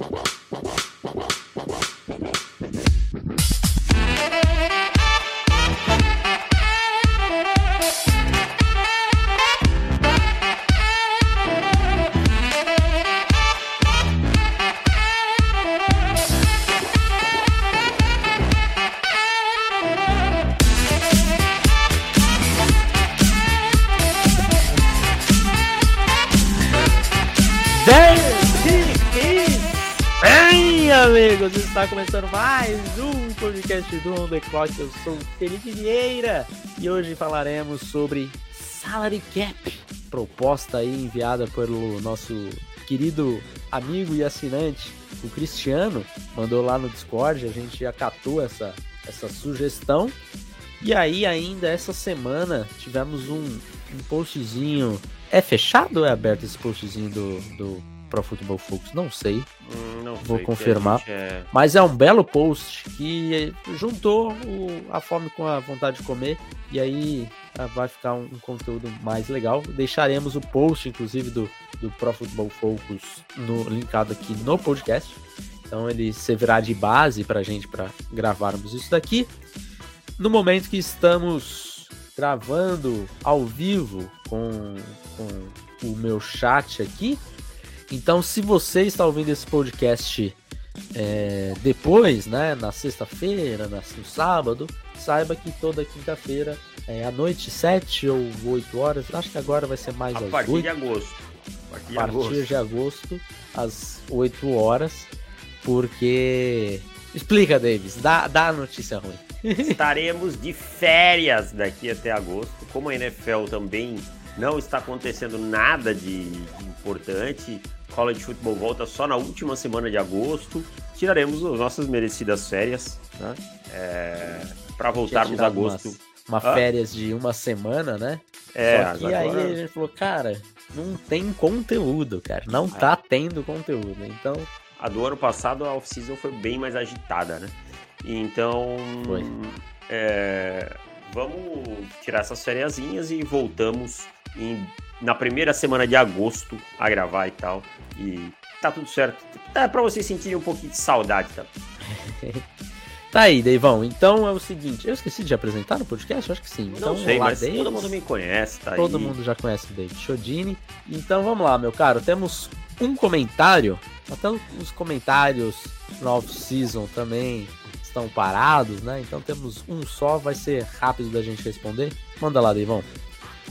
Wow. Está começando mais um podcast do On The Clock. Eu sou Felipe Vieira e hoje falaremos sobre Salary Cap, proposta aí enviada pelo nosso querido amigo e assinante, o Cristiano, mandou lá no Discord, a gente acatou essa, essa sugestão. E aí, ainda essa semana, tivemos um, um postzinho. É fechado ou é aberto esse postzinho do, do Pro Football Focus? Não sei. Hum, não Vou sei, confirmar. a é- Mas é um belo post que juntou o- a fome com a vontade de comer. E aí ah, vai ficar um, um conteúdo mais legal. Deixaremos o post, inclusive, do, do Pro Football Focus no, linkado aqui no podcast. Então ele servirá de base pra gente para gravarmos isso daqui. No momento que estamos gravando ao vivo com, com o meu chat aqui. Então, se você está ouvindo esse podcast é, depois, né, na sexta-feira, no sábado, saiba que toda quinta-feira, é, à noite, 7 ou 8 horas, acho que agora vai ser mais A às partir 8, de agosto. A partir de a partir agosto. de agosto, às 8 horas, porque... Explica, Davis, dá, dá a notícia ruim. Estaremos de férias daqui até agosto. Como a NFL também não está acontecendo nada de importante, college football volta só na última semana de agosto. Tiraremos as nossas merecidas férias, né? para voltarmos tirado agosto. umas- Uma férias de uma semana, né? É, Só que agora- aí a gente falou, cara, não tem conteúdo, cara. Não tá tendo conteúdo. Então, A do ano passado, a off-season foi bem mais agitada, né? Então, Foi. é, vamos tirar essas fériasinhas e voltamos em- na primeira semana de agosto a gravar e tal. E tá tudo certo. Tá pra vocês sentirem um pouquinho de saudade, tá? tá aí, Deivão. Então é o seguinte, eu esqueci de apresentar no podcast? Acho que sim. Então, Não sei, olá, mas todo mundo me conhece, tá Todo aí. mundo já conhece o David Chodini. Então vamos lá, meu caro. Temos um comentário. Até os comentários no off-season também estão parados, né? Então temos um só, vai ser rápido da gente responder. Manda lá, Deivão.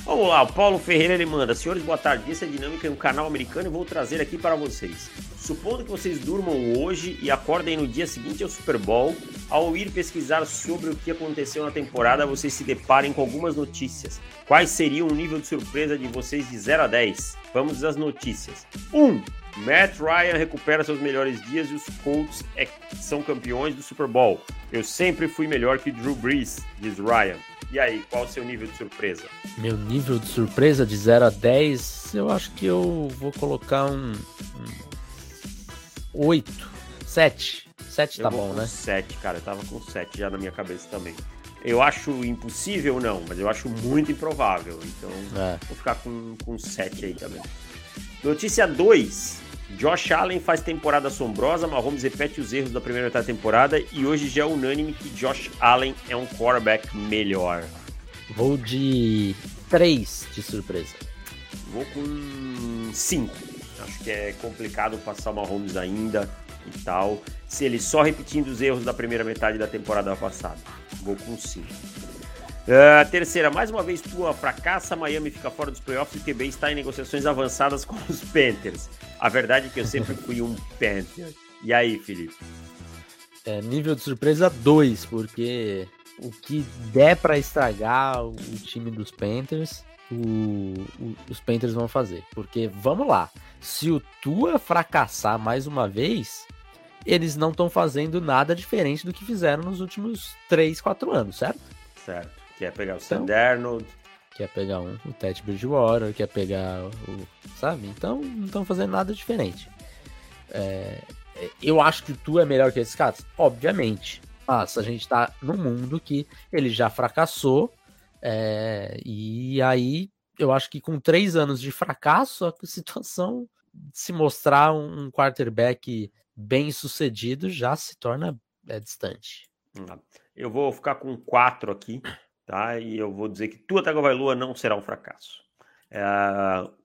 Vamos lá, o Paulo Ferreira ele manda. Senhores, boa tarde. Essa é dinâmica em um canal americano e vou trazer aqui para vocês. Supondo que vocês durmam hoje e acordem no dia seguinte ao Super Bowl, ao ir pesquisar sobre o que aconteceu na temporada, vocês se deparem com algumas notícias. Quais seriam o nível de surpresa de vocês de 0 a 10? Vamos às notícias. 1. Um, Matt Ryan recupera seus melhores dias e os Colts é- são campeões do Super Bowl. Eu sempre fui melhor que Drew Brees, diz Ryan. E aí, qual o seu nível de surpresa? Meu nível de surpresa de 0 a 10, eu acho que eu vou colocar um, um 8, 7. 7 tá bom, né? 7, cara. Eu tava com 7 já na minha cabeça também. Eu acho impossível, não, mas eu acho muito improvável. Então, É. vou ficar com, com 7 aí também. Notícia 2. Josh Allen faz temporada assombrosa, Mahomes repete os erros da primeira metade da temporada e hoje já é unânime que Josh Allen é um quarterback melhor. Vou de 3 de surpresa. Vou com 5. Acho que é complicado passar o Mahomes ainda e tal. Se ele só repetindo os erros da primeira metade da temporada passada. Vou com 5. Ah, terceira, mais uma vez tua fracassa, Miami fica fora dos playoffs e o QB está em negociações avançadas com os Panthers. A verdade é que eu sempre fui um Panther. E aí, Felipe? É, nível de surpresa 2, porque o que der pra estragar o, o time dos Panthers, o- o- os Panthers vão fazer. Porque, vamos lá, se o Tua fracassar mais uma vez, eles não estão fazendo nada diferente do que fizeram nos últimos 3, 4 anos, certo? Certo. Quer pegar o Então- Sam Darnold? Quer pegar um, o Ted Bridgewater, quer pegar o. Sabe? Então não estão fazendo nada diferente. É, eu acho que tu é melhor que esses caras? Obviamente. Mas a gente tá num mundo que ele já fracassou. é, e aí eu acho que com três anos de fracasso, a situação de se mostrar um quarterback bem sucedido já se torna é, distante. Eu vou ficar com quatro aqui, tá? E eu vou dizer que Tua Tagovailoa não será um fracasso. É,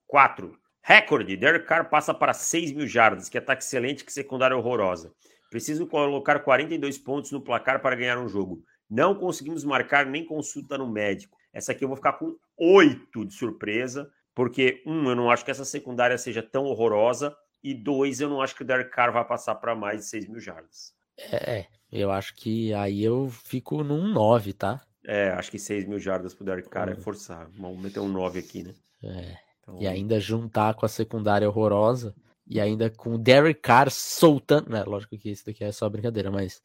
quatro. Recorde. Derek Carr passa para 6 mil jardas. Que ataque excelente, que secundária horrorosa. Preciso colocar 42 pontos no placar para ganhar um jogo. Não conseguimos marcar nem consulta no médico. Essa aqui eu vou ficar com 8 de surpresa, porque, um, eu não acho que essa secundária seja tão horrorosa, e dois, eu não acho que o Derek Carr vai passar para mais de 6 mil jardas. É, é, eu acho que aí eu fico num 9, tá? É, acho que 6 mil jardas pro Derek Carr é forçar. Vamos meter um 9 aqui, né? É. Então... E ainda juntar com a secundária horrorosa e ainda com o Derek Carr soltando. Né, lógico que isso daqui é só brincadeira, mas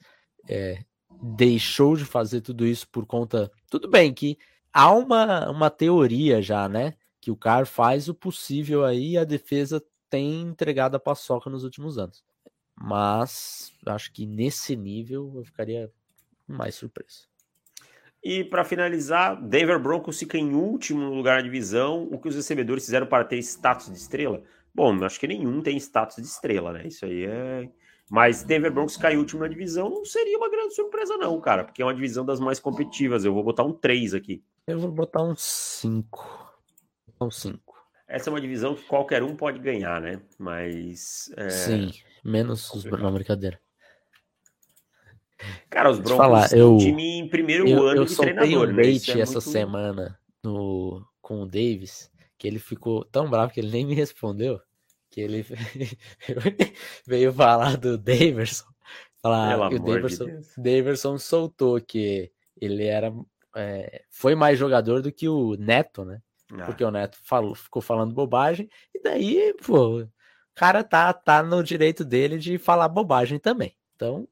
é, deixou de fazer tudo isso por conta. Tudo bem que há uma, uma teoria já, né? Que o Carr faz o possível aí e a defesa tem entregado a paçoca nos últimos anos. Mas acho que nesse nível eu ficaria mais surpreso. E para finalizar, Denver Broncos fica em último lugar na divisão. O que os recebedores fizeram para ter status de estrela? Bom, acho que nenhum tem status de estrela, né? Isso aí é. Mas Denver Broncos cair último na divisão não seria uma grande surpresa, não, cara, porque é uma divisão das mais competitivas. Eu vou botar um 3 aqui. Eu vou botar um 5. Um 5. Essa é uma divisão que qualquer um pode ganhar, né? Mas. É... Sim, menos os. Não, brincadeira. Cara, os Broncos falar, eu, time em primeiro eu, ano eu de treinador, um né? Isso é essa muito... semana no, com o Davis, que ele ficou tão bravo que ele nem me respondeu, que ele veio falar do Daverson, falar que o Daverson, de Daverson soltou que ele era é, foi mais jogador do que o Neto, né? Ah. Porque o Neto falou, ficou falando bobagem, e daí, pô, o cara tá, tá no direito dele de falar bobagem também. Então,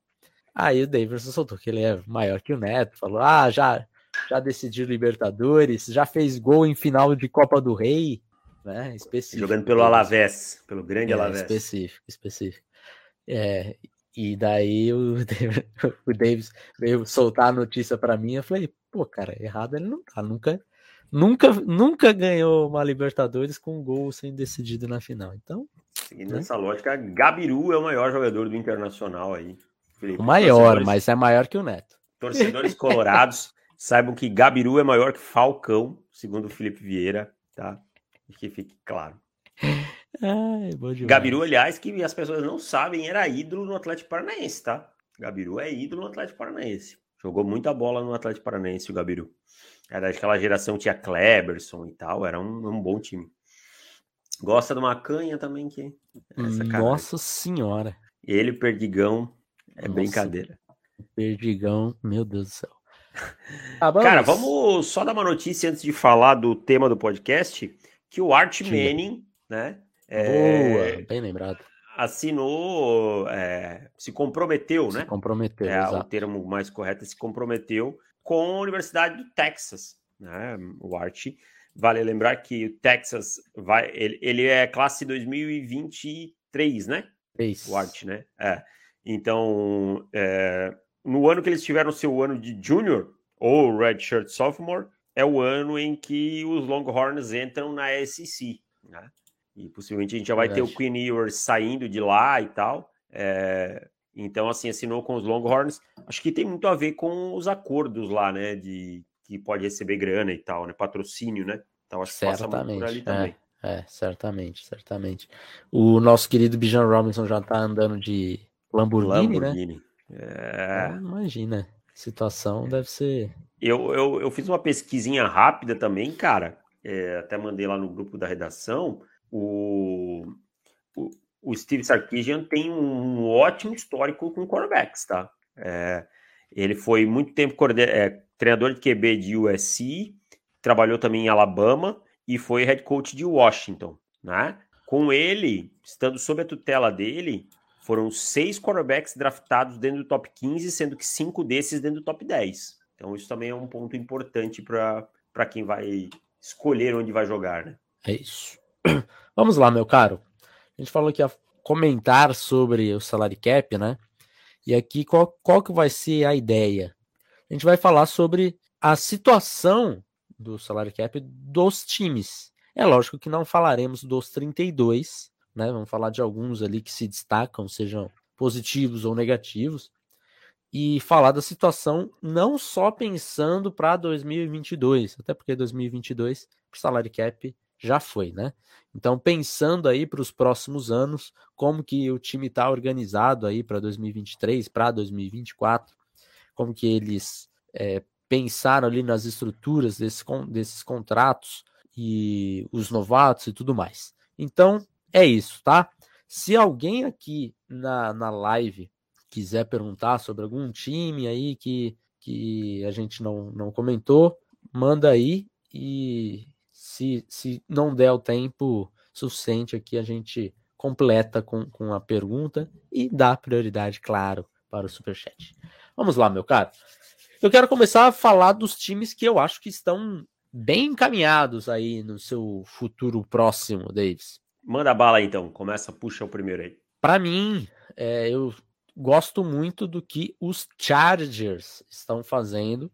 Aí o Davidson soltou que ele é maior que o Neto, falou: ah, já, já decidiu Libertadores, já fez gol em final de Copa do Rei, né? Específico. Jogando pelo Alavés, pelo grande é, Alavés. Específico, específico. É, e daí o, o Davis veio soltar a notícia para mim, eu falei, pô, cara, errado ele não tá, nunca, nunca, nunca ganhou uma Libertadores com um gol sem decidido na final. Então, seguindo né? essa lógica, Gabiru é o maior jogador do Internacional aí. Felipe. O maior, mas é maior que o Neto. Torcedores colorados saibam que Gabiru é maior que Falcão, segundo o Felipe Vieira, tá? E que fique claro. Ai, Gabiru, aliás, que as pessoas não sabem, era ídolo no Atlético Paranaense, tá? Gabiru é ídolo no Atlético Paranaense. Jogou muita bola no Atlético Paranaense, o Gabiru. Era daquela geração, tinha Kleberson e tal, era um, um bom time. Gosta de uma canha também, que. Nossa senhora. Ele, Perdigão, é Nossa, brincadeira. Perdigão, meu Deus do céu. Ah, vamos. Cara, vamos só dar uma notícia antes de falar do tema do podcast, que o Art Manning, né? É, Boa, bem lembrado. Assinou, é, se comprometeu, se né? Comprometeu, é, o termo mais correto é se comprometeu com a Universidade do Texas, né? O Art. Vale lembrar que o Texas vai, ele, ele é classe 2023, né? Isso. O Art, né? É. Então, é, no ano que eles tiveram seu ano de junior, ou redshirt sophomore, é o ano em que os Longhorns entram na SEC, né? E possivelmente a gente já vai ter o Queen Ewers saindo de lá e tal. É, então, assim, assinou com os Longhorns. Acho que tem muito a ver com os acordos lá, né? De que pode receber grana e tal, né? Patrocínio, né? Então, acho que certamente, passa muito por ali também. É, é, certamente, certamente. O nosso querido Bijan Robinson já tá andando de Lamborghini? Lamborghini. né? É... imagina, a situação deve ser. Eu, eu, eu fiz uma pesquisinha rápida também, cara. É, até mandei lá no grupo da redação. O, o, o Steve Sarkisian tem um ótimo histórico com quarterbacks, tá? É, ele foi muito tempo é, treinador de QB de USC, trabalhou também em Alabama e foi head coach de Washington, né? Com ele, estando sob a tutela dele, foram seis quarterbacks draftados dentro do top 15, sendo que cinco desses dentro do top 10. Então, isso também é um ponto importante para quem vai escolher onde vai jogar, né? É isso. Vamos lá, meu caro. A gente falou que ia comentar sobre o salary cap, né? E aqui, qual, qual que vai ser a ideia? A gente vai falar sobre a situação do salary cap dos times. É lógico que não falaremos dos 32, né? Vamos falar de alguns ali que se destacam, sejam positivos ou negativos, e falar da situação não só pensando para 2022, até porque 2022 o salário cap já foi, né? Então pensando aí para os próximos anos, como que o time está organizado aí para 2023, para 2024, como que eles é, pensaram ali nas estruturas desse, desses contratos e os novatos e tudo mais. Então é isso, tá? Se alguém aqui na, na live quiser perguntar sobre algum time aí que, que a gente não, não comentou, manda aí e se, se não der o tempo suficiente aqui, a gente completa com, com a pergunta e dá prioridade, claro, para o Superchat. Vamos lá, meu caro. Eu quero começar a falar dos times que eu acho que estão bem encaminhados aí no seu futuro próximo, Davis. Manda bala aí, então. Começa, puxa o primeiro aí. Para mim, é, eu gosto muito do que os Chargers estão fazendo.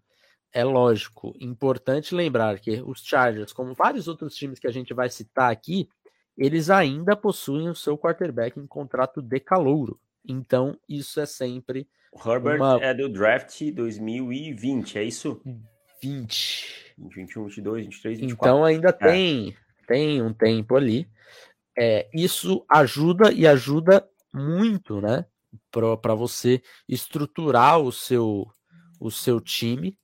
É lógico, importante lembrar que os Chargers, como vários outros times que a gente vai citar aqui, eles ainda possuem o seu quarterback em contrato de calouro. Então, isso é sempre. O Herbert uma... é do draft 2020, é isso? 20. 21, 22, 23, 24. Então, ainda é. tem, tem um tempo ali. É, isso ajuda e ajuda muito, né? Para você estruturar o seu, o seu time,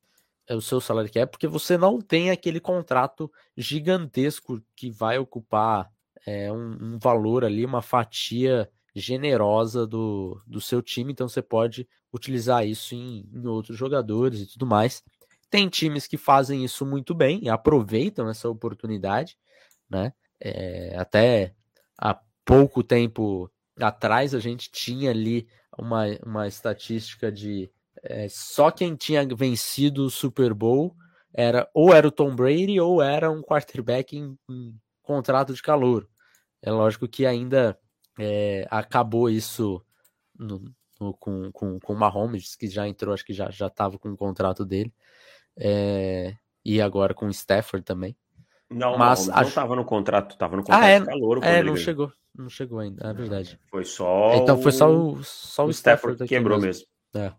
é, o seu salário que é, porque você não tem aquele contrato gigantesco que vai ocupar é, um, um, valor ali, uma fatia generosa do, do seu time, então você pode utilizar isso em, em outros jogadores e tudo mais. Tem times que fazem isso muito bem e aproveitam essa oportunidade, né? É, até há pouco tempo atrás a gente tinha ali uma, uma estatística de é, só quem tinha vencido o Super Bowl era ou era o Tom Brady ou era um quarterback em, em contrato de calor. É lógico que ainda é, acabou isso no, no, com, com, com o Mahomes, que já entrou, acho que já estava com o contrato dele, é, e agora com o Stafford também. Não, mas não estava no contrato, estava no contrato ah, é, de calor. É, não chegou, não chegou ainda, é verdade. Foi só. Então foi só o, só o, o Stafford, Stafford que quebrou mesmo. mesmo. É.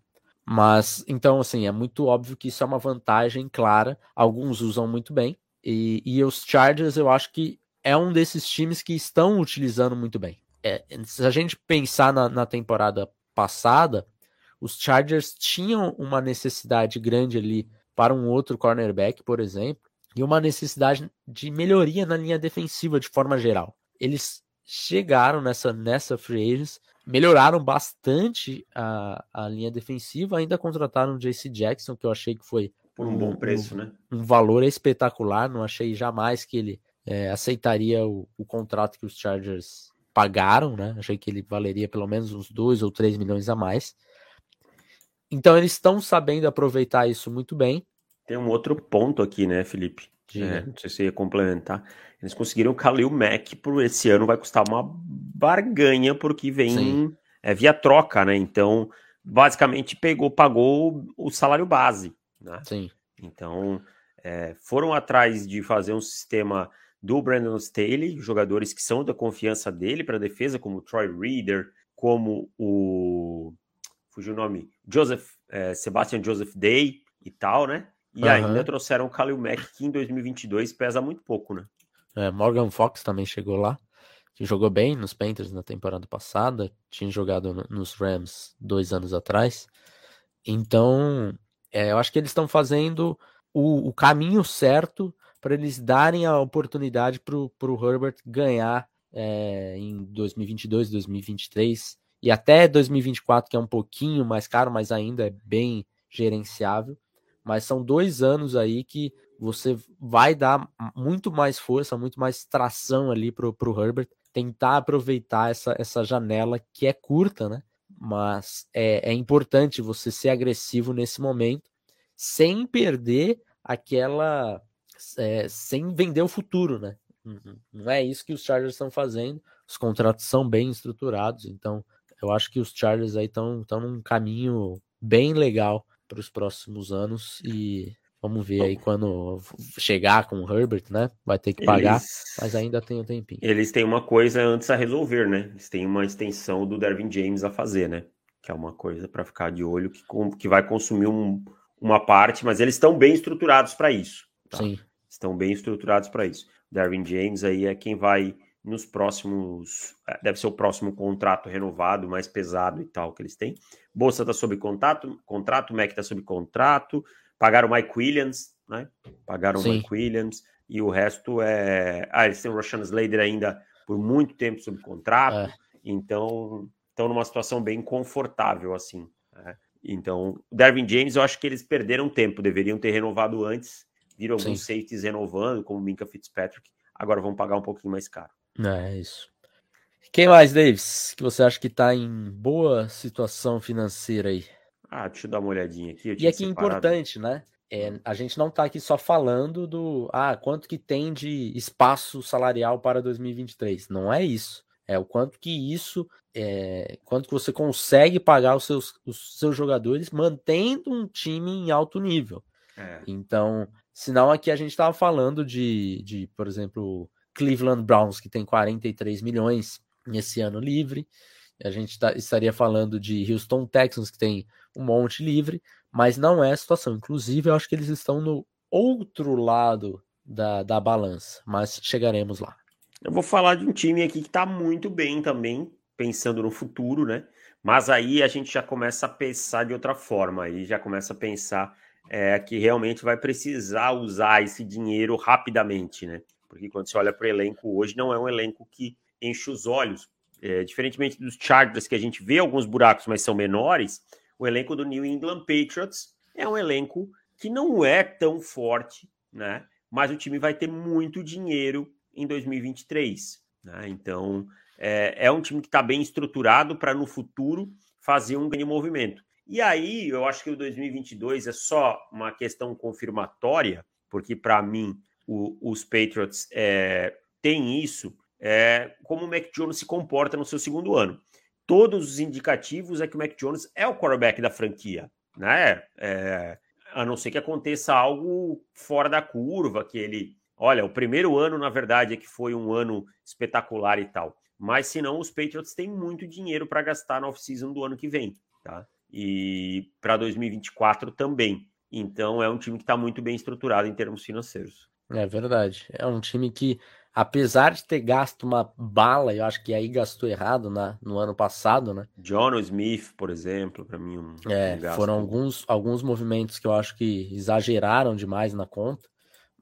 Mas, então, assim, é muito óbvio que isso é uma vantagem clara. Alguns usam muito bem. E, e os Chargers, eu acho que é um desses times que estão utilizando muito bem. É, se a gente pensar na, na temporada passada, os Chargers tinham uma necessidade grande ali para um outro cornerback, por exemplo e uma necessidade de melhoria na linha defensiva de forma geral. Eles chegaram nessa, nessa free agents, melhoraram bastante a, a linha defensiva, ainda contrataram o JC Jackson, que eu achei que foi por um, um bom preço, um, né? Um valor espetacular, não achei jamais que ele é, aceitaria o, o, contrato que os Chargers pagaram, né? Achei que ele valeria pelo menos uns 2 ou 3 milhões a mais. Então eles estão sabendo aproveitar isso muito bem. Tem um outro ponto aqui, né, Felipe? É, não sei se você ia complementar. Eles conseguiram o Mack por esse ano vai custar uma barganha porque vem é, via troca, né? Então, basicamente pegou, pagou o salário base, né? Sim. Então, é, foram atrás de fazer um sistema do Brandon Staley, jogadores que são da confiança dele para a defesa, como o Troy Reader, como o fugiu o nome, Joseph é, Sebastian Joseph Day e tal, né? E uhum. ainda trouxeram o Khalil Mack, que em 2022 pesa muito pouco, né? É, Morgan Fox também chegou lá, que jogou bem nos Panthers na temporada passada, tinha jogado no, nos Rams dois anos atrás. Então, é, eu acho que eles estão fazendo o, o, caminho certo para eles darem a oportunidade para o Herbert ganhar é, em 2022, 2023 e até 2024, que é um pouquinho mais caro, mas ainda é bem gerenciável mas são dois anos aí que você vai dar muito mais força, muito mais tração ali pro, pro Herbert, tentar aproveitar essa, essa janela que é curta, né? Mas é, é importante você ser agressivo nesse momento, sem perder aquela. É, sem vender o futuro, né? Uhum. Não é isso que os Chargers estão fazendo. Os contratos são bem estruturados, então eu acho que os Chargers aí estão num caminho bem legal para os próximos anos e Vamos ver aí quando chegar com o Herbert, né? Vai ter que pagar, eles, mas ainda tem um tempinho. Eles têm uma coisa antes a resolver, né? Eles têm uma extensão do Dervin James a fazer, né? Que é uma coisa para ficar de olho que, que vai consumir um, uma parte, mas eles estão bem estruturados para isso. Tá? Sim. Estão bem estruturados para isso. Dervin James aí é quem vai nos próximos. É, deve ser o próximo contrato renovado, mais pesado e tal que eles têm. Bolsa está sob contrato, contrato, Mac está sob contrato. Pagaram o Mike Williams, né? Pagaram Sim. o Mike Williams. E o resto é. Ah, eles têm o Roshan Slater ainda por muito tempo sob contrato. É. Então, estão numa situação bem confortável, assim. Né? Então, o Dervin James, eu acho que eles perderam tempo, deveriam ter renovado antes. Viram alguns Sim. safeties renovando, como o Minka Fitzpatrick. Agora vão pagar um pouquinho mais caro. É isso. Quem mais, Davis, que você acha que está em boa situação financeira aí? Ah, deixa eu dar uma olhadinha aqui. E aqui é importante, né? É, a gente não está aqui só falando do ah, quanto que tem de espaço salarial para 2023. Não é isso. É o quanto que isso, é, quanto que você consegue pagar os seus, os seus jogadores mantendo um time em alto nível. É. Então, senão aqui a gente estava falando de, de, por exemplo, Cleveland Browns, que tem 43 milhões nesse ano livre. A gente tá, estaria falando de Houston Texans, que tem um monte livre, mas não é a situação. Inclusive, eu acho que eles estão no outro lado da, da balança, mas chegaremos lá. Eu vou falar de um time aqui que está muito bem também, pensando no futuro, né? Mas aí a gente já começa a pensar de outra forma, aí já começa a pensar é, que realmente vai precisar usar esse dinheiro rapidamente, né? Porque quando você olha para o elenco hoje, não é um elenco que enche os olhos. É, diferentemente dos Chargers, que a gente vê alguns buracos, mas são menores, o elenco do New England Patriots é um elenco que não é tão forte, né? Mas o time vai ter muito dinheiro em 2023. Né? Então, é, é um time que está bem estruturado para no futuro fazer um grande movimento. E aí, eu acho que o 2022 é só uma questão confirmatória, porque para mim o, os Patriots é, têm isso, é, como o Mac Jones se comporta no seu segundo ano. Todos os indicativos é que o Mac Jones é o quarterback da franquia, né? É, a não ser que aconteça algo fora da curva, que ele. Olha, o primeiro ano, na verdade, é que foi um ano espetacular e tal. Mas se não, os Patriots têm muito dinheiro para gastar na off-season do ano que vem, tá? E para 2024 também. Então é um time que está muito bem estruturado em termos financeiros. É verdade. É um time que, apesar de ter gasto uma bala, eu acho que aí gastou errado na, no ano passado, né? John Smith, por exemplo, para mim um, é, um foram alguns, alguns movimentos que eu acho que exageraram demais na conta.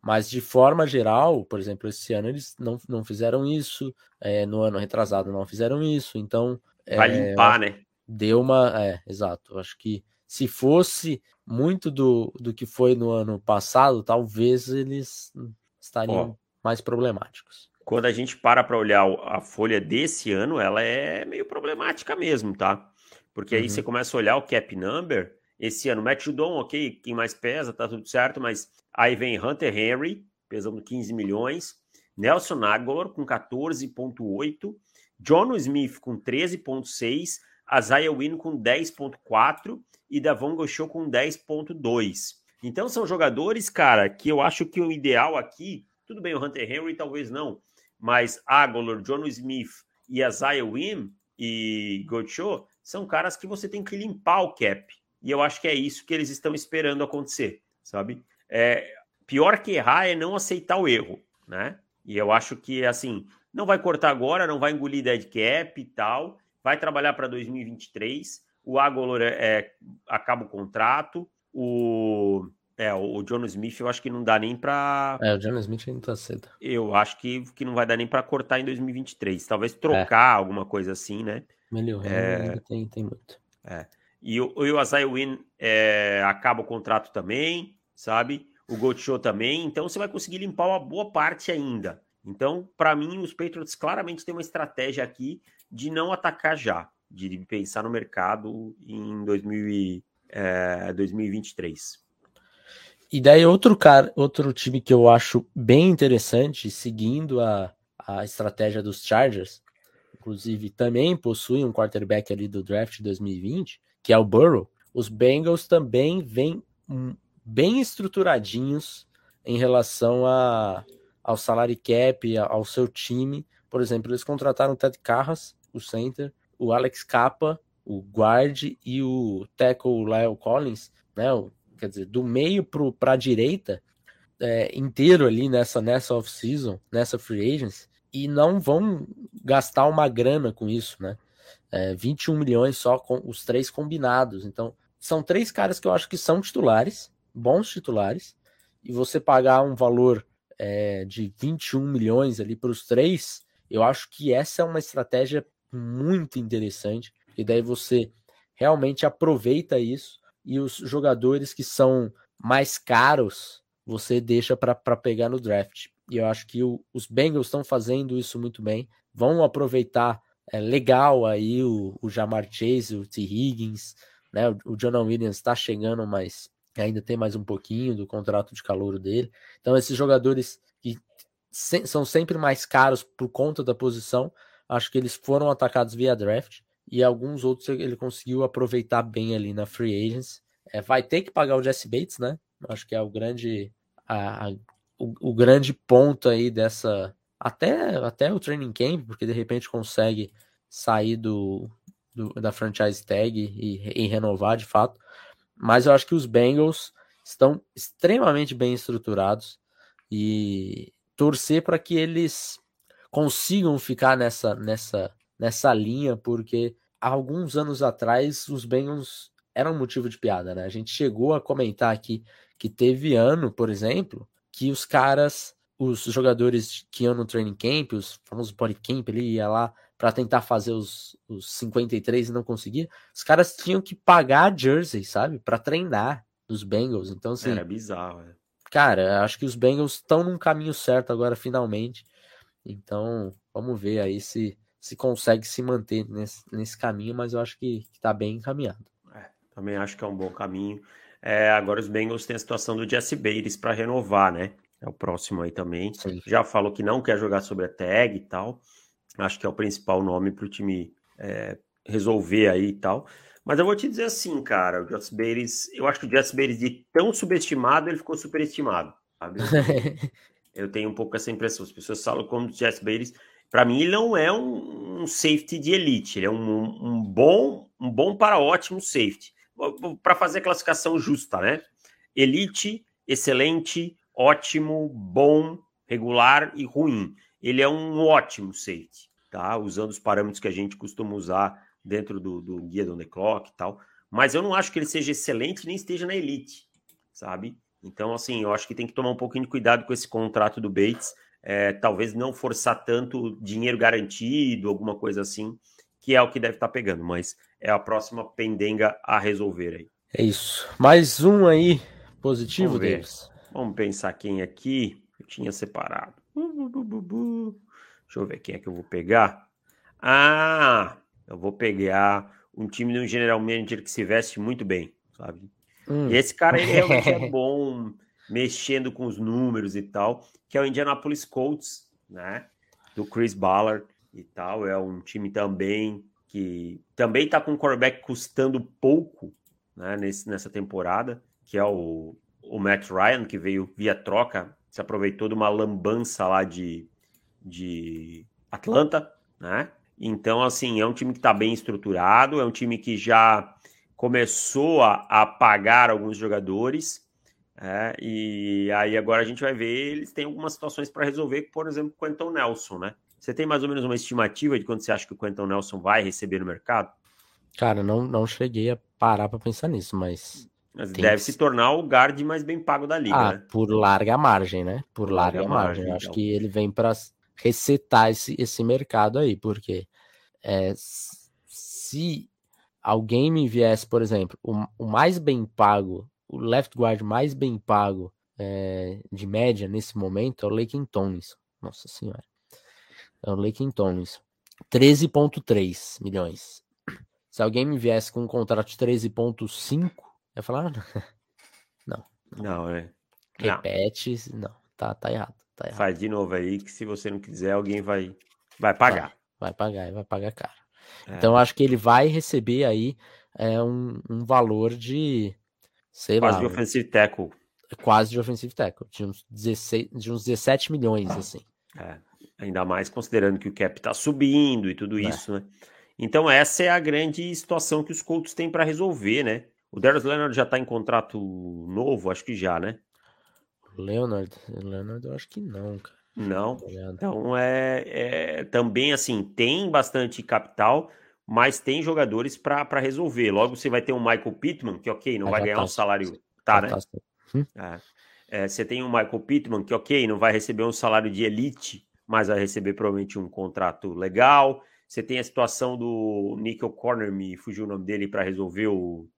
Mas de forma geral, por exemplo, esse ano eles não, não fizeram isso, é, no ano retrasado não fizeram isso, então. Vai é, limpar, né? Deu uma. É, exato. Eu acho que se fosse muito do, do que foi no ano passado, talvez eles estariam Ó, mais problemáticos. Quando a gente para para olhar a folha desse ano, ela é meio problemática mesmo, tá? Porque aí uhum. você começa a olhar o cap number. Esse ano, Matt Judon, ok, quem mais pesa, tá tudo certo, mas aí vem Hunter Henry, pesando 15 milhões, Nelson Aguilar com 14,8, John Smith com 13,6, Isaiah Wynn com 10,4 e Davon Gauchot com 10.2. Então são jogadores, cara, que eu acho que o ideal aqui, tudo bem, o Hunter Henry talvez não, mas Aguilar, John Smith e Isaiah Wynn e Gauchot são caras que você tem que limpar o cap. E eu acho que é isso que eles estão esperando acontecer, sabe? É, pior que errar é não aceitar o erro, né? E eu acho que, assim, não vai cortar agora, não vai engolir dead cap e tal, vai trabalhar para 2023 o Agolor é, é, acaba o contrato, o é, o John Smith eu acho que não dá nem para. É, o John Smith ainda tá cedo. Eu acho que, que não vai dar nem para cortar em 2023. Talvez trocar é. alguma coisa assim, né? Melhor, é... tem, tem muito. É. E o, o Azai Win é, acaba o contrato também, sabe? O Gold Show também. Então você vai conseguir limpar uma boa parte ainda. Então, para mim, os Patriots claramente têm uma estratégia aqui de não atacar já de pensar no mercado em 2000 é, 2023. E daí outro cara, outro time que eu acho bem interessante, seguindo a, a estratégia dos Chargers, inclusive também possui um quarterback ali do draft 2020, que é o Burrow. Os Bengals também vêm bem estruturadinhos em relação a, ao salary cap, ao seu time. Por exemplo, eles contrataram o Ted Carras, o center, o Alex Capa, o guard e o tackle Lyle Collins, né? O, quer dizer, do meio para a direita, é, inteiro ali nessa, nessa off-season, nessa free agency, e não vão gastar uma grana com isso, né? É, 21 milhões só com os três combinados. Então, são três caras que eu acho que são titulares, bons titulares, e você pagar um valor é, de 21 milhões ali para os três, eu acho que essa é uma estratégia muito interessante, e daí você realmente aproveita isso e os jogadores que são mais caros você deixa para pegar no draft. E eu acho que o, os Bengals estão fazendo isso muito bem. Vão aproveitar é, legal aí o, o Jamar Chase, o T. Higgins, né? O, o John Williams está chegando, mas ainda tem mais um pouquinho do contrato de calor dele. Então, esses jogadores que se, são sempre mais caros por conta da posição, acho que eles foram atacados via draft. E alguns outros ele conseguiu aproveitar bem ali na free agents. É, vai ter que pagar o Jesse Bates, né? Acho que é o grande a, a, o, o, grande ponto aí dessa. Até, até o training camp, porque de repente consegue sair do, do da franchise tag e, e renovar de fato. Mas eu acho que os Bengals estão extremamente bem estruturados e torcer para que eles consigam ficar nessa, nessa, nessa linha, porque há alguns anos atrás os Bengals eram motivo de piada, né? A gente chegou a comentar aqui que teve ano, por exemplo, que os caras, os jogadores que iam no training camp, os famosos body camp, ele ia lá para tentar fazer os, os 53 e não conseguia, os caras tinham que pagar jersey, sabe? para treinar dos Bengals. Então, assim. Era bizarro, é. Cara, acho que os Bengals estão num caminho certo agora, finalmente. Então, vamos ver aí se, se consegue se manter nesse, nesse caminho, mas eu acho que, está bem encaminhado. É, também acho que é um bom caminho. É, agora os Bengals têm a situação do Jesse Bates para renovar, né? É o próximo aí também. Sim. Já falou que não quer jogar sobre a tag e tal. Acho que é o principal nome para o time é, resolver aí e tal. Mas eu vou te dizer assim, cara, o Jesse Bates, eu acho que o Jesse Bates de tão subestimado, ele ficou superestimado, sabe? eu tenho um pouco essa impressão. As pessoas falam como o Jesse Bates, para mim ele não é um, um, safety de elite, ele é um, um bom, um bom para ótimo safety para fazer a classificação justa, né? Elite, excelente, ótimo, bom, regular e ruim. Ele é um ótimo safety, tá? Usando os parâmetros que a gente costuma usar dentro do, do guia do On The Clock e tal. Mas eu não acho que ele seja excelente nem esteja na elite, sabe? Então, assim, eu acho que tem que tomar um pouquinho de cuidado com esse contrato do Bates. É, talvez não forçar tanto dinheiro garantido, alguma coisa assim, que é o que deve estar tá pegando, mas é a próxima pendenga a resolver aí. É isso. Mais um aí positivo, deles. Vamos pensar quem aqui eu tinha separado. Deixa eu ver quem é que eu vou pegar. Ah, eu vou pegar um time de um general manager que se veste muito bem, sabe? Hum. E esse cara ele realmente é bom mexendo com os números e tal, que é o Indianapolis Colts, né? Do Chris Ballard e tal. É um time também que também está com um quarterback custando pouco né, nesse, nessa temporada, que é o, o Matt Ryan, que veio via troca, se aproveitou de uma lambança lá de, de Atlanta, né? Então, assim, é um time que está bem estruturado, é um time que já começou a, a pagar alguns jogadores, é, e aí agora a gente vai ver, eles têm algumas situações para resolver, por exemplo, o Quentin Nelson, né? Você tem mais ou menos uma estimativa de quando você acha que o Quentin Nelson vai receber no mercado? Cara, não, não cheguei a parar para pensar nisso, mas. Mas deve que... se tornar o guard mais bem pago da liga, ah, né? Por larga margem, né? Por, por larga, larga, margem. margem. Acho então. que ele vem para resetar esse, esse mercado aí, porque é, se alguém me viesse, por exemplo, o, o, mais bem pago, o left guard mais bem pago é, de média nesse momento é o Lake Tomlinson. Nossa senhora. É o Laken Tomlinson. 13,3 milhões. Se alguém me viesse com um contrato de 13,5, eu ia falar, ah, não. Não, é. Repete, não, tá, tá errado, tá errado. Faz de novo aí, que se você não quiser, alguém vai, vai pagar. Vai, vai pagar, vai pagar caro. É. Então, eu acho que ele vai receber aí é, um, um valor de, sei Quase lá. de offensive tackle. quase de offensive tackle, de uns, 16, de uns 17 milhões, assim. É, ainda mais considerando que o cap tá subindo e tudo é. isso, né? Então essa é a grande situação que os Colts têm para resolver, né? O Darius Leonard já tá em contrato novo, acho que já, né? Leonard, Leonard eu acho que não, cara. Não. Então é, é, também assim, tem bastante capital, mas tem jogadores para resolver. Logo você vai ter um Michael Pittman, que ok, não ah, vai ganhar tá. um salário. Tá, né? Tá. Hum? É. É, você tem um Michael Pittman, que ok, não vai receber um salário de elite, mas vai receber provavelmente um contrato legal. Você tem a situação do Nickel Corner, me fugiu o nome dele para resolver o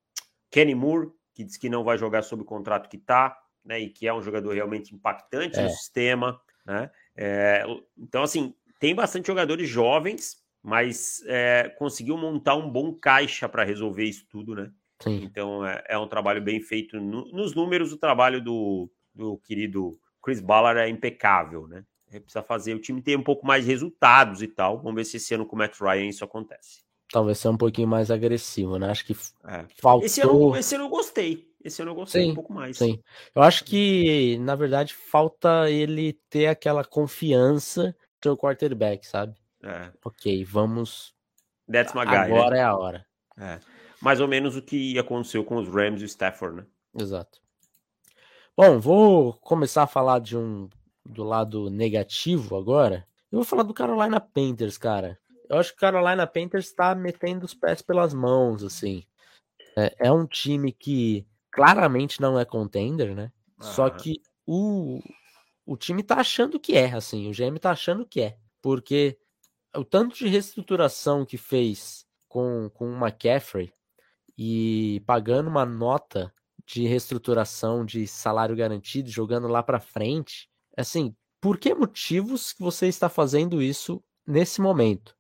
Kenny Moore, que diz que não vai jogar sob o contrato que tá, né? E que é um jogador realmente impactante é. no sistema, né? É, então, assim, tem bastante jogadores jovens, mas é, conseguiu montar um bom caixa para resolver isso tudo, né? Sim. Então é, é, um trabalho bem feito. No, nos números, o trabalho do, do querido Chris Ballard é impecável, né? precisa fazer o time ter um pouco mais resultados e tal. Vamos ver se esse ano com o Matt Ryan isso acontece. Talvez seja um pouquinho mais agressivo, né? Acho que é. faltou. Esse ano, esse ano eu gostei. Esse ano eu gostei sim, um pouco mais. Sim. Eu acho que, na verdade, falta ele ter aquela confiança no seu quarterback, sabe? É. Ok, vamos. That's my guy, Agora né? é a hora. É. Mais ou menos o que aconteceu com os Rams e o Stafford, né? Exato. Bom, vou começar a falar de um do lado negativo agora. Eu vou falar do Carolina Panthers, cara. Eu acho que o Carolina Panthers está metendo os pés pelas mãos, assim. É, é, um time que claramente não é contender, né? Só que o, o time tá achando que é, assim. O GM tá achando que é. Porque o tanto de reestruturação que fez com, com o McCaffrey e pagando uma nota de reestruturação de salário garantido, jogando lá para frente. Assim, por que motivos que você está fazendo isso nesse momento?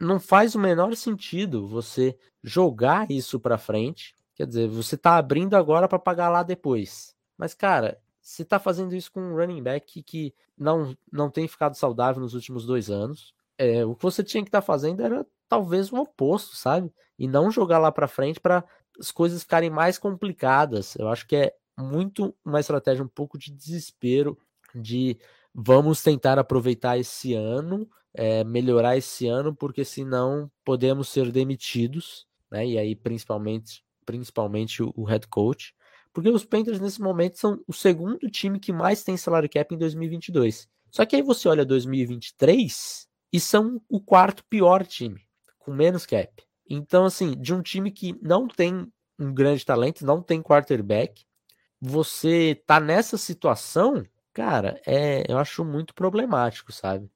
Não faz o menor sentido você jogar isso para frente. Quer dizer, você está abrindo agora para pagar lá depois. Mas, cara, você está fazendo isso com um running back que não, não tem ficado saudável nos últimos dois anos. É, o que você tinha que estar tá fazendo era talvez o oposto, sabe? E não jogar lá para frente para as coisas ficarem mais complicadas. Eu acho que é muito uma estratégia um pouco de desespero, de vamos tentar aproveitar esse ano, é, melhorar esse ano, porque senão podemos ser demitidos, né? E aí principalmente, principalmente o, head coach, porque os Panthers nesse momento são o segundo time que mais tem salário cap em 2022. Só que aí você olha 2023 e são o quarto pior time, com menos cap. Então, assim, de um time que não tem um grande talento, não tem quarterback, você tá nessa situação, cara, é, eu acho muito problemático, sabe?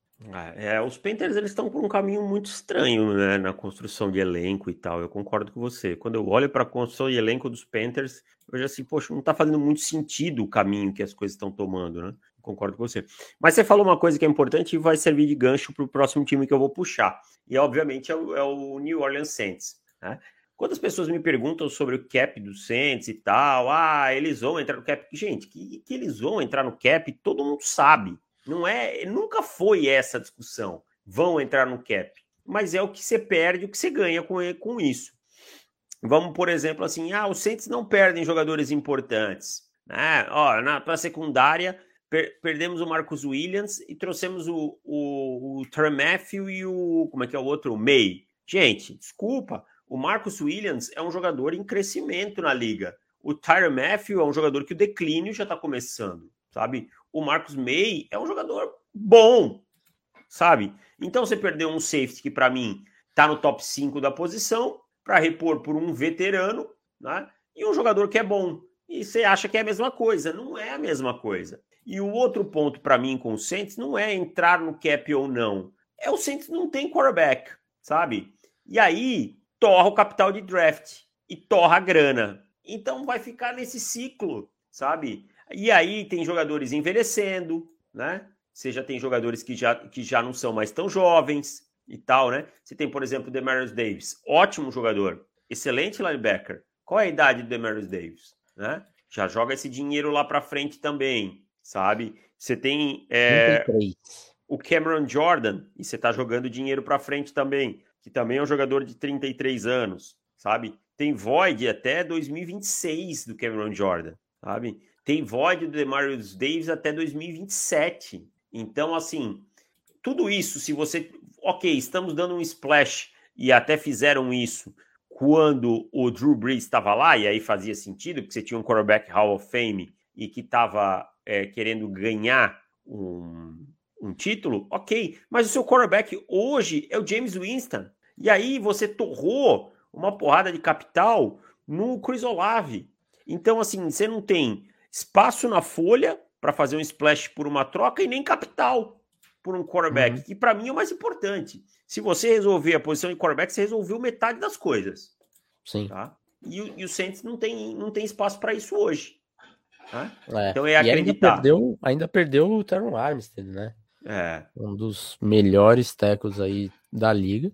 É, é os Panthers eles estão por um caminho muito estranho, né, na construção de elenco e tal. Eu concordo com você. Quando eu olho para a construção de elenco dos Panthers, eu já assim, poxa, não tá fazendo muito sentido o caminho que as coisas estão tomando, né? Concordo com você. Mas você falou uma coisa que é importante e vai servir de gancho para o próximo time que eu vou puxar. E obviamente é o, é o New Orleans Saints. Né? Quando as pessoas me perguntam sobre o cap do Saints e tal, ah, eles vão entrar no cap. Gente, que, que eles vão entrar no cap, todo mundo sabe. Não é, nunca foi essa discussão. Vão entrar no cap. Mas é o que você perde, o que você ganha com, com isso. Vamos, por exemplo, assim, ah, os Saints não perdem jogadores importantes. Né? Ó, para a secundária, per perdemos o Marcus Williams e trouxemos o, o, o Matthew e o. Como é que é o outro? O May. Gente, desculpa. O Marcus Williams é um jogador em crescimento na liga. O Tyler Matthew é um jogador que o declínio já está começando, sabe? O Marcus May é um jogador bom, sabe? Então você perdeu um safety que para mim está no top 5 da posição para repor por um veterano, né? E um jogador que é bom. E você acha que é a mesma coisa, não é a mesma coisa. E o outro ponto para mim com o Saints não é entrar no cap ou não. É o Saints não tem quarterback, sabe? E aí torra o capital de draft e torra a grana. Então vai ficar nesse ciclo, sabe? E aí tem jogadores envelhecendo, né? Você já tem jogadores que já, que já não são mais tão jovens e tal, né? Você tem, por exemplo, o Demarius Davis, ótimo jogador, excelente linebacker. Qual é a idade do Demarius Davis, né? Já joga esse dinheiro lá para frente também, sabe? Você tem é, o Cameron Jordan e você tá jogando dinheiro para frente também que também é um jogador de 33 anos, sabe? Tem void até 2026 do Cameron Jordan, sabe? Tem void do Demarius Davis até 2027. Então, assim, tudo isso, se você. Ok, estamos dando um splash e até fizeram isso quando o Drew Brees estava lá, e aí fazia sentido, porque você tinha um quarterback Hall of Fame e que estava é, querendo ganhar um, um título, ok, mas o seu quarterback hoje é o James Winston. E aí você torrou uma porrada de capital no Chris Olave. Então, assim, você não tem espaço na folha para fazer um splash por uma troca e nem capital por um quarterback, uhum. que para mim é o mais importante. Se você resolver a posição de quarterback, você resolveu metade das coisas. Sim. Tá? E, e o Saints não tem, não tem espaço para isso hoje. Tá? É. Então é acreditar. ainda perdeu, ainda perdeu o Teron Armstead, né? É. Um dos melhores tecos aí da liga.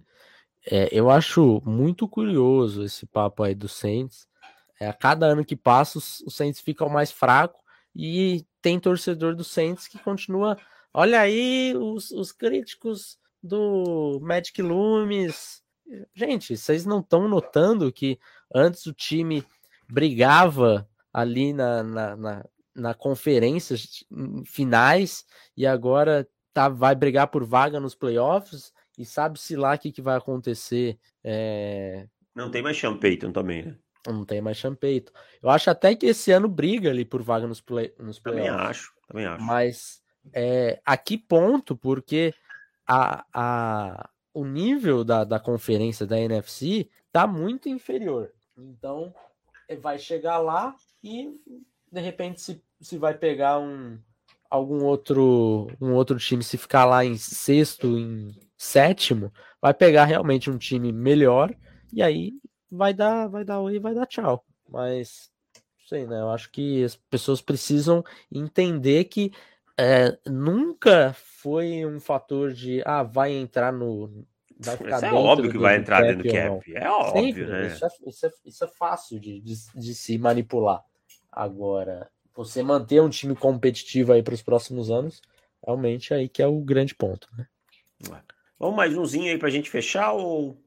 É, eu acho muito curioso esse papo aí do Saints. É, a cada ano que passa, os, os Saints ficam mais fracos e tem torcedor do Saints que continua. Olha aí os, os críticos do Magic Loomis. Gente, vocês não estão notando que antes o time brigava ali na, na, na, na conferência finais e agora tá, vai brigar por vaga nos playoffs e sabe-se lá o que, que vai acontecer. É... Não tem mais Sean também, né? Não tem mais Payton. Eu acho até que esse ano briga ali por vaga nos, play, nos playoffs. Também acho, também acho. Mas é, a que ponto? Porque a, a, o nível da, da conferência da NFC tá muito inferior. Então, é, vai chegar lá e de repente se, se vai pegar um algum outro um outro time se ficar lá em sexto, em sétimo, vai pegar realmente um time melhor e aí vai dar vai dar oi, vai dar tchau. Mas sei, né? Eu acho que as pessoas precisam entender que é, nunca foi um fator de ah, vai entrar no. Vai ficar isso é óbvio que vai entrar dentro do cap. É óbvio, Sempre, né? Isso é, isso é, isso é fácil de, de, de, se manipular. Agora, você manter um time competitivo aí para os próximos anos, realmente aí que é o grande ponto, né? Vamos mais umzinho aí para a gente fechar ou.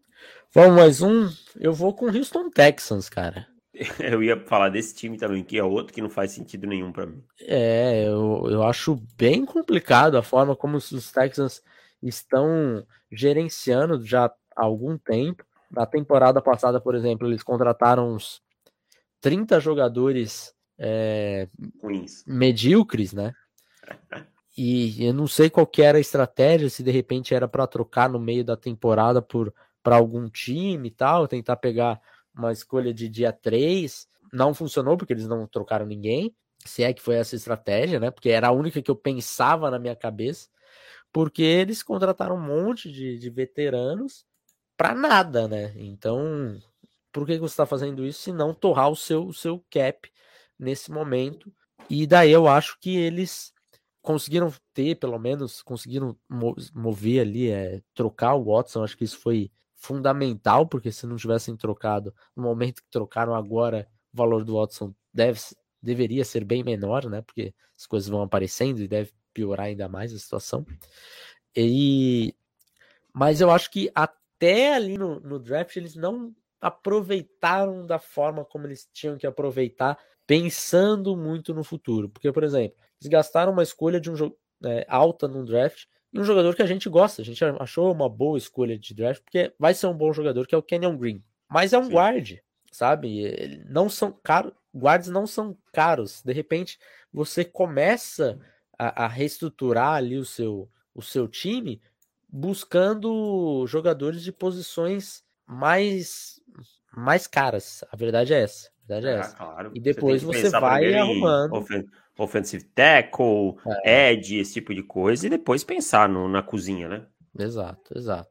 Vamos mais um. Eu vou com o Houston Texans, cara. Eu ia falar desse time também, que é outro que não faz sentido nenhum para mim. É, eu, eu acho bem complicado a forma como os Texans estão gerenciando já há algum tempo. Na temporada passada, por exemplo, eles contrataram uns 30 jogadores é, medíocres, né? E eu não sei qual era a estratégia, se de repente era para trocar no meio da temporada por para algum time e tal, tentar pegar uma escolha de dia 3. Não funcionou porque eles não trocaram ninguém. Se é que foi essa estratégia, né? Porque era a única que eu pensava na minha cabeça. Porque eles contrataram um monte de, de veteranos para nada, né? Então, por que você está fazendo isso se não torrar o seu, o seu cap nesse momento? E daí eu acho que eles conseguiram ter, pelo menos, conseguiram mover ali, é, trocar o Watson. Acho que isso foi fundamental, porque se não tivessem trocado no momento que trocaram agora, o valor do Watson deve, deveria ser bem menor, né? Porque as coisas vão aparecendo e deve piorar ainda mais a situação. E mas eu acho que até ali no, no draft eles não aproveitaram da forma como eles tinham que aproveitar, pensando muito no futuro. Porque, por exemplo, eles gastaram uma escolha de um jogo é, alta no draft e um jogador que a gente gosta, a gente achou uma boa escolha de draft, porque vai ser um bom jogador, que é o Kenyon Green. Mas é um Sim. guard, sabe? Não são caros, guards não são caros. De repente, você começa a, a reestruturar ali o seu, o seu time buscando jogadores de posições mais mais caras. A verdade é essa. A verdade é, é essa. Claro. E depois você, você vai arrumando offensive tackle, é. edge, esse tipo de coisa, e depois pensar no, na cozinha, né? Exato, exato.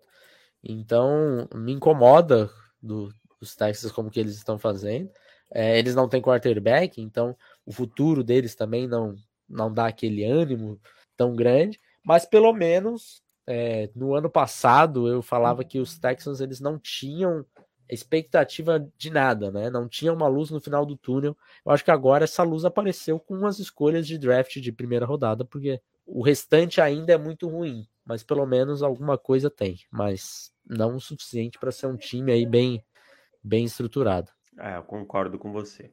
Então, me incomoda do, os Texas como que eles estão fazendo. É, eles não têm quarterback, então o futuro deles também não, não dá aquele ânimo tão grande, mas pelo menos é, no ano passado eu falava que os Texans eles não tinham expectativa de nada, né? Não tinha uma luz no final do túnel. Eu acho que agora essa luz apareceu com umas escolhas de draft de primeira rodada, porque o restante ainda é muito ruim, mas pelo menos alguma coisa tem, mas não o suficiente para ser um time aí bem bem estruturado. É, eu concordo com você.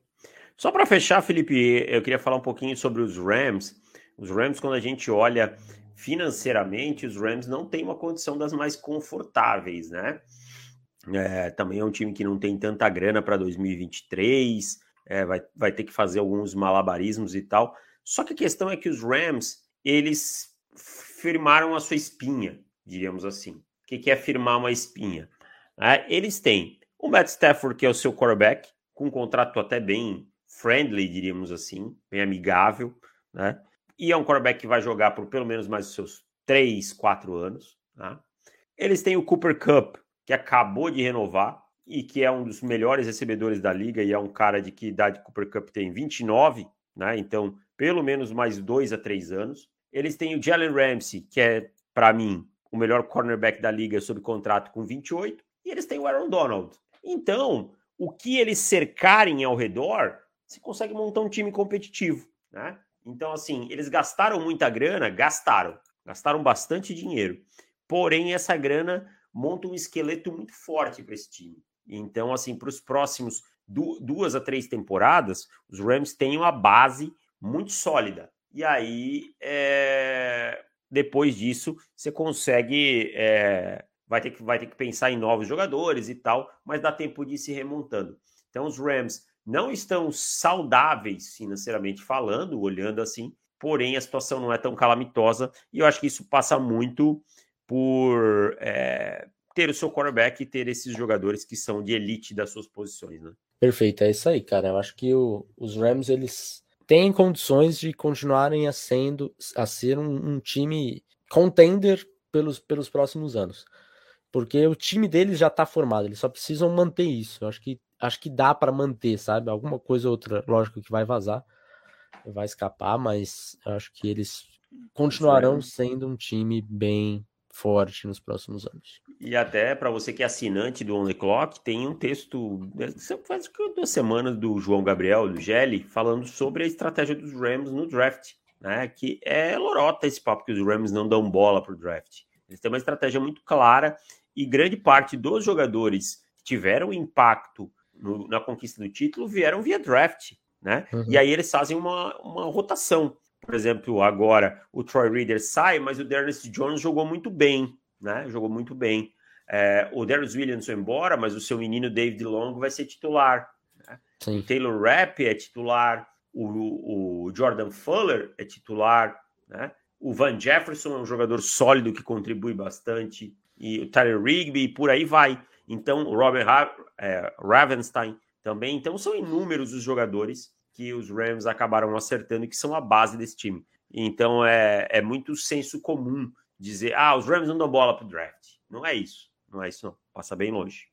Só para fechar, Felipe, eu queria falar um pouquinho sobre os Rams. Os Rams, quando a gente olha financeiramente, os Rams não têm uma condição das mais confortáveis, né? É, também é um time que não tem tanta grana para 2023, é, vai, vai ter que fazer alguns malabarismos e tal. Só que a questão é que os Rams, eles firmaram a sua espinha, diríamos assim. O que, que é firmar uma espinha? É, eles têm o Matt Stafford, que é o seu quarterback, com um contrato até bem friendly, diríamos assim, bem amigável, né? E é um quarterback que vai jogar por pelo menos mais os seus 3, 4 anos. Né? Eles têm o Cooper Cup, que acabou de renovar e que é um dos melhores recebedores da liga e é um cara de que idade Cooper Cup tem 29, né? Então, pelo menos mais dois a três anos. Eles têm o Jalen Ramsey, que é, para mim, o melhor cornerback da liga sob contrato com 28, e eles têm o Aaron Donald. Então, o que eles cercarem ao redor, você consegue montar um time competitivo, né? Então, assim, eles gastaram muita grana, gastaram, gastaram bastante dinheiro. Porém, essa grana monta um esqueleto muito forte para esse time. Então, assim, para os próximos duas a três temporadas, os Rams têm uma base muito sólida. E aí, é... depois disso, você consegue. É... Vai, ter que, vai ter que pensar em novos jogadores e tal, mas dá tempo de ir se remontando. Então, os Rams não estão saudáveis financeiramente falando, olhando assim, porém a situação não é tão calamitosa e eu acho que isso passa muito por é, ter o seu quarterback e ter esses jogadores que são de elite das suas posições, né? Perfeito, é isso aí, cara. Eu acho que o, os Rams eles têm condições de continuarem a, sendo, a ser um, um time contender pelos, pelos próximos anos. Porque o time deles já está formado, eles só precisam manter isso. Eu acho que acho que dá para manter, sabe? Alguma coisa ou outra, lógico que vai vazar, vai escapar, mas acho que eles continuarão sendo um time bem forte nos próximos anos. E até para você que é assinante do On The Clock, tem um texto, faz duas semanas, do João Gabriel, do Gelli, falando sobre a estratégia dos Rams no draft, né? Que é lorota esse papo que os Rams não dão bola para o draft. Eles têm uma estratégia muito clara e grande parte dos jogadores que tiveram impacto no, na conquista do título vieram via draft, né? Uhum. E aí eles fazem uma, uma rotação. Por exemplo, agora o Troy Reader sai, mas o Darius Jones jogou muito bem, né? Jogou muito bem. É, o Darius Williams foi embora, mas o seu menino David Long vai ser titular. Né? O Taylor Rapp é titular. O, o, Jordan Fuller é titular. Né? O Van Jefferson é um jogador sólido que contribui bastante. E o Tyler Rigby, e por aí vai. Então, o Robert Ra é, Ravenstein também. Então, são inúmeros os jogadores que os Rams acabaram acertando que são a base desse time. Então, é, é muito senso comum dizer, ah, os Rams não dão bola para o draft. Não é isso. Não é isso, não. Passa bem longe.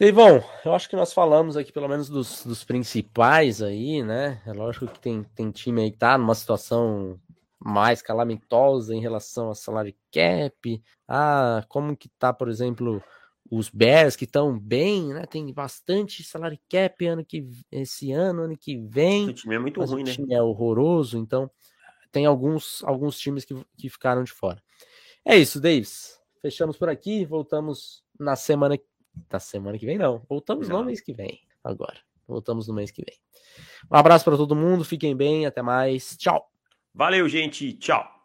E bom, eu acho que nós falamos aqui pelo menos dos, dos principais aí, né? É lógico que tem, tem time aí que tá numa situação mais calamitosa em relação a salário cap. Ah, como que tá, por exemplo, os Bears que estão bem, né? Tem bastante salário cap ano que esse ano, ano que vem. O time é muito ruim, o né? time é horroroso, então tem alguns alguns times que, que ficaram de fora. É isso, Davis. Fechamos por aqui, voltamos na semana da semana que vem não. Voltamos não. no mês que vem agora. Voltamos no mês que vem. Um abraço para todo mundo, fiquem bem, até mais. Tchau. Valeu, gente. Tchau.